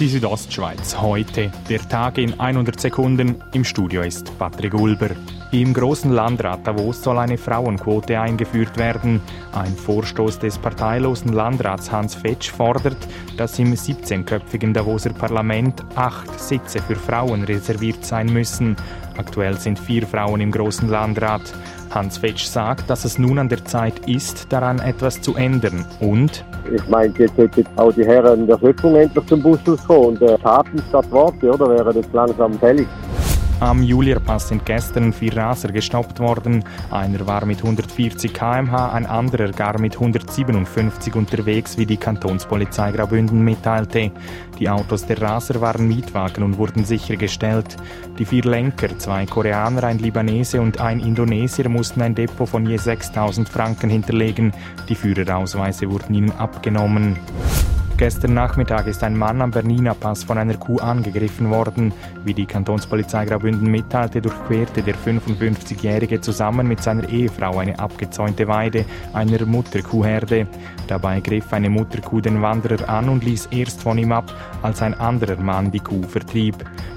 Die Südostschweiz heute. Der Tag in 100 Sekunden. Im Studio ist Patrick Ulber. Im großen Landrat Davos soll eine Frauenquote eingeführt werden. Ein Vorstoß des parteilosen Landrats Hans Fetsch fordert, dass im 17-köpfigen Davoser Parlament acht Sitze für Frauen reserviert sein müssen. Aktuell sind vier Frauen im großen Landrat. Hans Fetsch sagt, dass es nun an der Zeit ist, daran etwas zu ändern. Und ich meine, jetzt sollten auch die Herren der Schöpfung endlich zum Bus kommen und äh, Taten statt Worte, oder? Wäre jetzt langsam fällig. Am Julierpass sind gestern vier Raser gestoppt worden. Einer war mit 140 km/h, ein anderer gar mit 157 unterwegs, wie die Kantonspolizei Graubünden mitteilte. Die Autos der Raser waren Mietwagen und wurden sichergestellt. Die vier Lenker, zwei Koreaner, ein Libanese und ein Indonesier, mussten ein Depot von je 6000 Franken hinterlegen. Die Führerausweise wurden ihnen abgenommen. Gestern Nachmittag ist ein Mann am Bernina Pass von einer Kuh angegriffen worden. Wie die Kantonspolizei Graubünden mitteilte, durchquerte der 55-Jährige zusammen mit seiner Ehefrau eine abgezäunte Weide einer Mutterkuhherde. Dabei griff eine Mutterkuh den Wanderer an und ließ erst von ihm ab, als ein anderer Mann die Kuh vertrieb.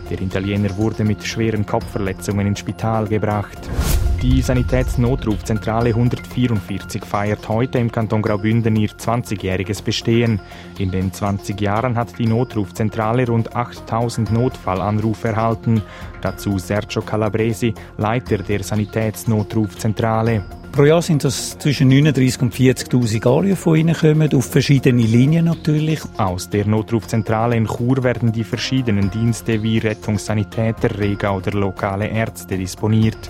Der Italiener wurde mit schweren Kopfverletzungen ins Spital gebracht. Die Sanitätsnotrufzentrale 144 feiert heute im Kanton Graubünden ihr 20-jähriges Bestehen. In den 20 Jahren hat die Notrufzentrale rund 8000 Notfallanrufe erhalten. Dazu Sergio Calabresi, Leiter der Sanitätsnotrufzentrale. Pro Jahr sind das zwischen 39.000 und 40.000 Anrufe, die reinkommen, auf verschiedene Linien natürlich. Aus der Notrufzentrale in Chur werden die verschiedenen Dienste wie Rettungssanitäter, Rega oder lokale Ärzte disponiert